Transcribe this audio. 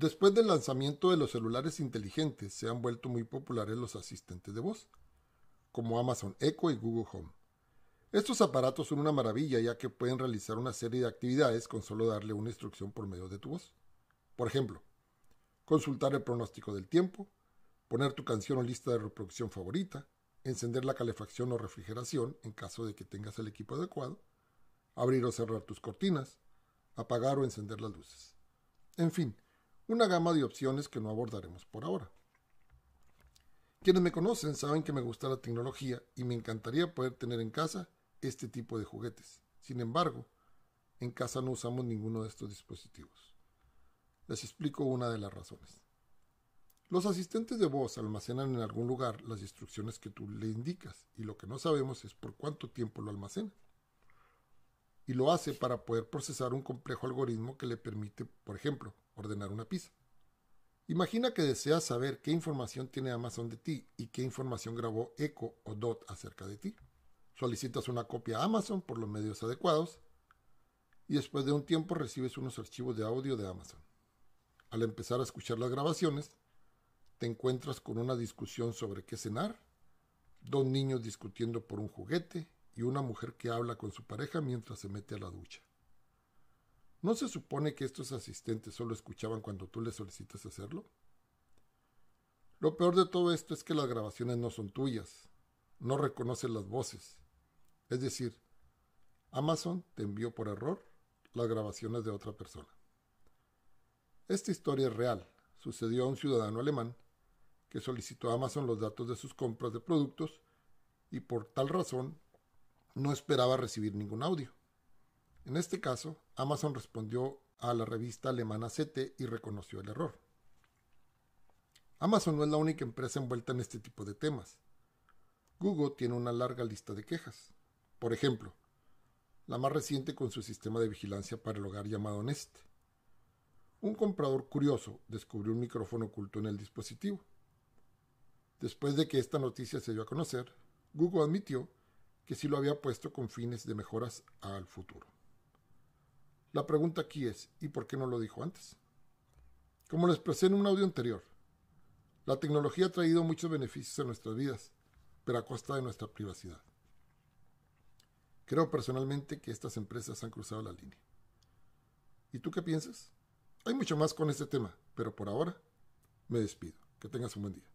Después del lanzamiento de los celulares inteligentes se han vuelto muy populares los asistentes de voz, como Amazon Echo y Google Home. Estos aparatos son una maravilla ya que pueden realizar una serie de actividades con solo darle una instrucción por medio de tu voz. Por ejemplo, consultar el pronóstico del tiempo, poner tu canción o lista de reproducción favorita, encender la calefacción o refrigeración en caso de que tengas el equipo adecuado, abrir o cerrar tus cortinas, apagar o encender las luces. En fin, una gama de opciones que no abordaremos por ahora. Quienes me conocen saben que me gusta la tecnología y me encantaría poder tener en casa este tipo de juguetes. Sin embargo, en casa no usamos ninguno de estos dispositivos. Les explico una de las razones. Los asistentes de voz almacenan en algún lugar las instrucciones que tú le indicas y lo que no sabemos es por cuánto tiempo lo almacena. Y lo hace para poder procesar un complejo algoritmo que le permite, por ejemplo, ordenar una pizza. Imagina que deseas saber qué información tiene Amazon de ti y qué información grabó Echo o Dot acerca de ti solicitas una copia a Amazon por los medios adecuados y después de un tiempo recibes unos archivos de audio de Amazon. Al empezar a escuchar las grabaciones, te encuentras con una discusión sobre qué cenar, dos niños discutiendo por un juguete y una mujer que habla con su pareja mientras se mete a la ducha. ¿No se supone que estos asistentes solo escuchaban cuando tú les solicitas hacerlo? Lo peor de todo esto es que las grabaciones no son tuyas, no reconocen las voces, es decir, Amazon te envió por error las grabaciones de otra persona. Esta historia es real. Sucedió a un ciudadano alemán que solicitó a Amazon los datos de sus compras de productos y por tal razón no esperaba recibir ningún audio. En este caso, Amazon respondió a la revista alemana CT y reconoció el error. Amazon no es la única empresa envuelta en este tipo de temas. Google tiene una larga lista de quejas. Por ejemplo, la más reciente con su sistema de vigilancia para el hogar llamado Nest. Un comprador curioso descubrió un micrófono oculto en el dispositivo. Después de que esta noticia se dio a conocer, Google admitió que sí lo había puesto con fines de mejoras al futuro. La pregunta aquí es, ¿y por qué no lo dijo antes? Como lo expresé en un audio anterior, la tecnología ha traído muchos beneficios a nuestras vidas, pero a costa de nuestra privacidad. Creo personalmente que estas empresas han cruzado la línea. ¿Y tú qué piensas? Hay mucho más con este tema, pero por ahora me despido. Que tengas un buen día.